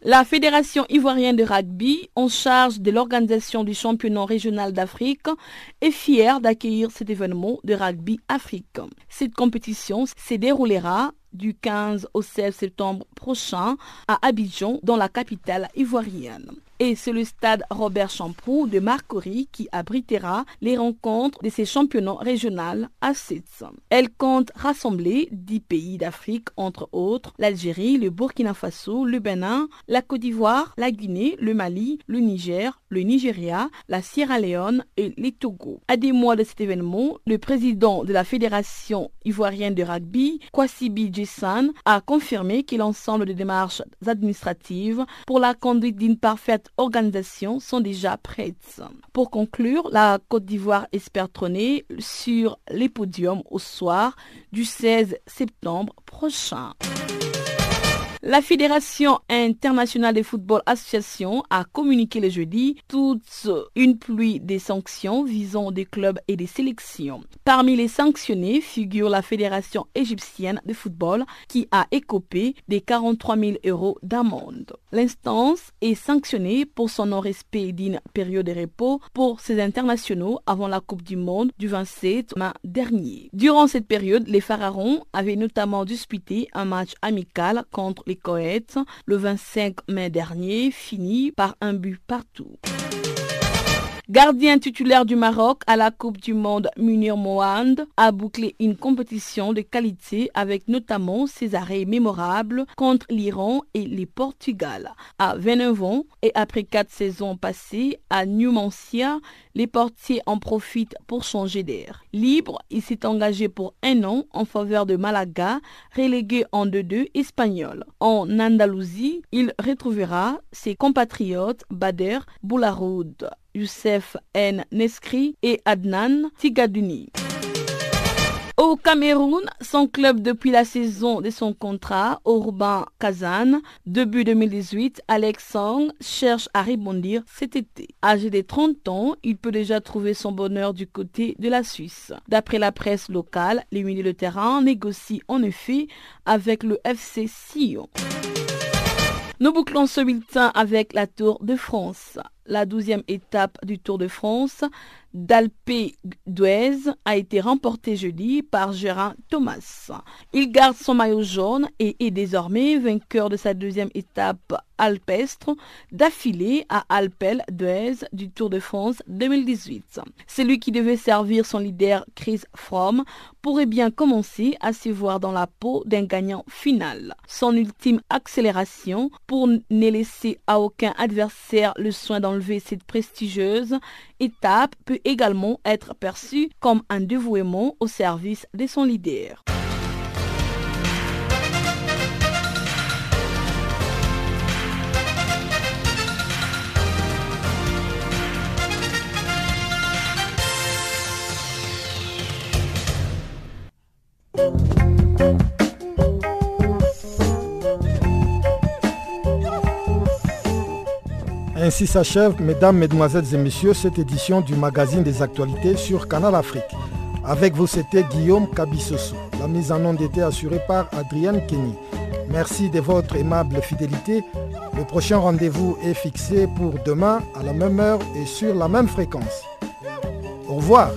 La Fédération ivoirienne de rugby, en charge de l'organisation du championnat régional d'Afrique, est fière d'accueillir cet événement de rugby Afrique. Cette compétition se déroulera du 15 au 16 septembre prochain à Abidjan, dans la capitale ivoirienne et c'est le stade Robert Champrou de Marcory qui abritera les rencontres de ces championnats régionaux à Sitz. Elle compte rassembler 10 pays d'Afrique, entre autres l'Algérie, le Burkina Faso, le Bénin, la Côte d'Ivoire, la Guinée, le Mali, le Niger, le Nigeria, la Sierra Leone et les Togo. À des mois de cet événement, le président de la Fédération ivoirienne de rugby, Kwasibi Jessan, a confirmé que l'ensemble des démarches administratives pour la conduite d'une parfaite organisations sont déjà prêtes. Pour conclure, la Côte d'Ivoire espère trôner sur les podiums au soir du 16 septembre prochain. La Fédération internationale de football association a communiqué le jeudi toute une pluie de sanctions visant des clubs et des sélections. Parmi les sanctionnés figure la Fédération égyptienne de football qui a écopé des 43 000 euros d'amende. L'instance est sanctionnée pour son non-respect d'une période de repos pour ses internationaux avant la Coupe du Monde du 27 mai dernier. Durant cette période, les Pharaons avaient notamment disputé un match amical contre les Le 25 mai dernier, fini par un but partout. Gardien titulaire du Maroc à la Coupe du Monde, Munir Mohand a bouclé une compétition de qualité avec notamment ses arrêts mémorables contre l'Iran et les Portugal. À 29 ans et après quatre saisons passées à Numancia, les portiers en profitent pour changer d'air. Libre, il s'est engagé pour un an en faveur de Malaga, relégué en 2-2 espagnol. En Andalousie, il retrouvera ses compatriotes Bader Boularoud. Youssef N. Neskri et Adnan Tigadouni. Au Cameroun, son club depuis la saison de son contrat, Urban Kazan, début 2018, Alex Song cherche à rebondir cet été. Âgé de 30 ans, il peut déjà trouver son bonheur du côté de la Suisse. D'après la presse locale, les milieux de terrain négocient en effet avec le FC Sion. Nous bouclons ce bulletin avec la Tour de France. La douzième étape du Tour de France d'Alpe d'Huez a été remportée jeudi par Gérard Thomas. Il garde son maillot jaune et est désormais vainqueur de sa deuxième étape alpestre d'affilée à Alpel d'Huez du Tour de France 2018. Celui qui devait servir son leader Chris Fromm pourrait bien commencer à se voir dans la peau d'un gagnant final. Son ultime accélération pour ne laisser à aucun adversaire le soin cette prestigieuse étape peut également être perçue comme un dévouement au service de son leader. Ainsi s'achève, mesdames, mesdemoiselles et messieurs, cette édition du magazine des actualités sur Canal Afrique. Avec vous, c'était Guillaume Kabissoso. La mise en onde était assurée par Adrienne Kenny. Merci de votre aimable fidélité. Le prochain rendez-vous est fixé pour demain à la même heure et sur la même fréquence. Au revoir.